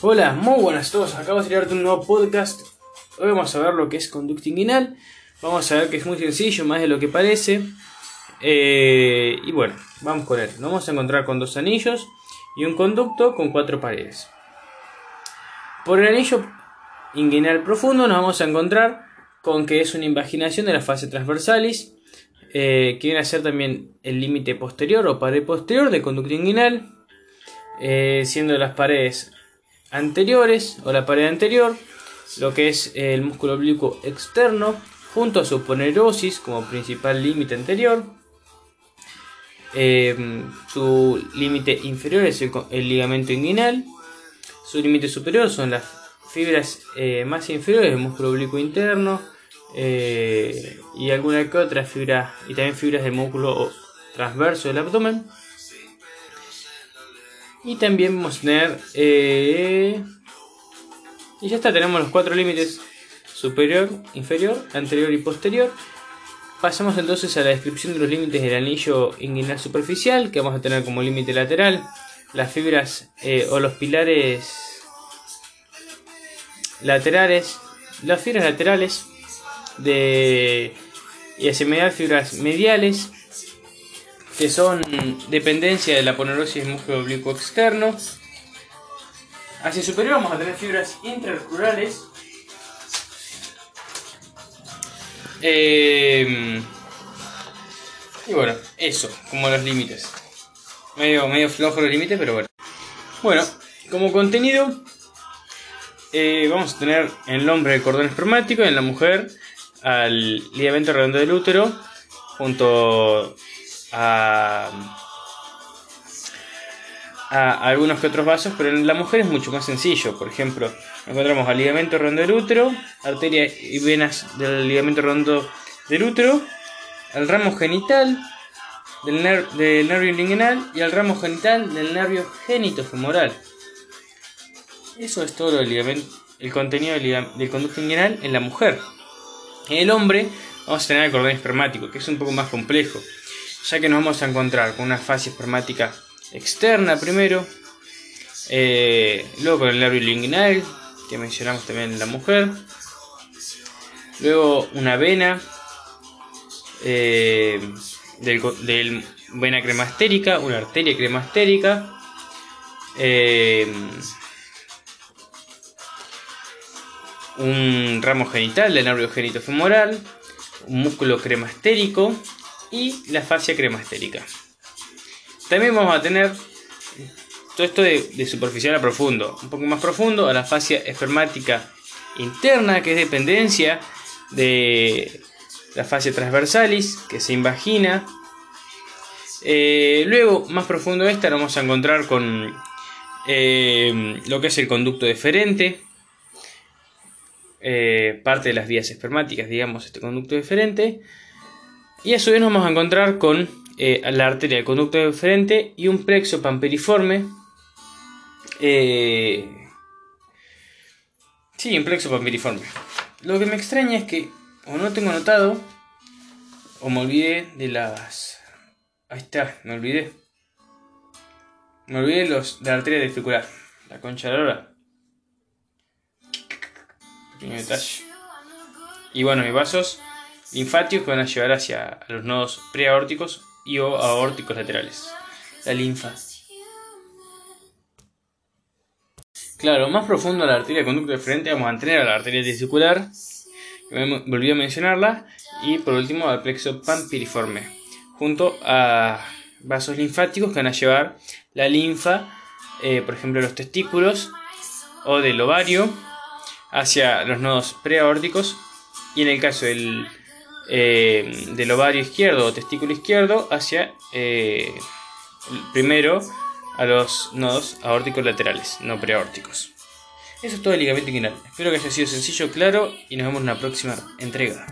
Hola, muy buenas a todos. Acabo de tirarte un nuevo podcast. Hoy vamos a ver lo que es conducta inguinal. Vamos a ver que es muy sencillo, más de lo que parece. Eh, y bueno, vamos con él. Nos vamos a encontrar con dos anillos y un conducto con cuatro paredes. Por el anillo inguinal profundo nos vamos a encontrar con que es una invaginación de la fase transversalis, eh, que viene a ser también el límite posterior o pared posterior de conducto inguinal, eh, siendo las paredes anteriores o la pared anterior, lo que es el músculo oblicuo externo, junto a su ponerosis como principal límite anterior. Eh, su límite inferior es el, ligamento inguinal. Su límite superior son las fibras eh, más inferiores del músculo oblicuo interno. y alguna que otra fibra y también fibras del músculo transverso del abdomen. Y también vamos a tener... Eh, y ya está, tenemos los cuatro límites superior, inferior, anterior y posterior. Pasamos entonces a la descripción de los límites del anillo inguinal superficial, que vamos a tener como límite lateral. Las fibras eh, o los pilares laterales, las fibras laterales de y hacia fibras mediales que son dependencia de la ponerosis del músculo oblicuo externo. Hacia superior vamos a tener fibras intraarticulares. Em, y bueno, eso, como los límites. Medio, medio flojo los límites, pero bueno. Bueno, como contenido, eh, vamos a tener en el hombre el cordón espermático, en la mujer al ligamento redondo del útero, junto a, algunos que otros vasos, pero en la mujer es mucho más sencillo. Por ejemplo, encontramos al ligamento redondo del útero, arteria y venas del ligamento redondo del útero, al ramo genital del, nervio linguinal y al ramo genital del nervio genitofemoral. Eso es todo el, ligamento, el contenido del, del conducto inguinal en la mujer. En el hombre vamos a tener el cordón espermático, que es un poco más complejo ya que nos vamos a encontrar con una fase espermática externa primero, eh, luego con el nervio linguinal, que mencionamos también en la mujer, luego una vena eh, del, vena cremastérica, una arteria cremastérica, eh, un ramo genital del nervio genitofemoral, un músculo cremastérico, y la fascia cremastérica. También vamos a tener todo esto de, superficial a profundo, un poco más profundo a la fascia espermática interna, que es dependencia de la fascia transversalis, que se invagina. Eh, luego, más profundo esta, lo vamos a encontrar con eh, lo que es el conducto deferente, eh, parte de las vías espermáticas, digamos, este conducto deferente. Y a su vez nos vamos a encontrar con eh, la arteria del conducto deferente y un plexo pamperiforme. Eh, sí, un plexo pamperiforme. Lo que me extraña es que o no tengo anotado o me olvidé de las... Ahí está, me olvidé. Me olvidé los, de la arteria testicular. La concha de la. Pequeño detalle. Y bueno, mis vasos linfáticos que van a llevar hacia los nodos preaórticos y o aórticos laterales. La linfa. Claro, más profundo la arteria de conducto de frente vamos a tener a la arteria testicular, volví a mencionarla, y por último al plexo pampiriforme, junto a vasos linfáticos que van a llevar la linfa, eh, por ejemplo, los testículos o del ovario, hacia los nodos preaórticos, y en el caso del eh, del ovario izquierdo o testículo izquierdo hacia eh, primero a los nodos aórticos laterales, no preaórticos. Eso es todo el ligamento inguinal. Espero que haya sido sencillo, claro y nos vemos en la próxima entrega.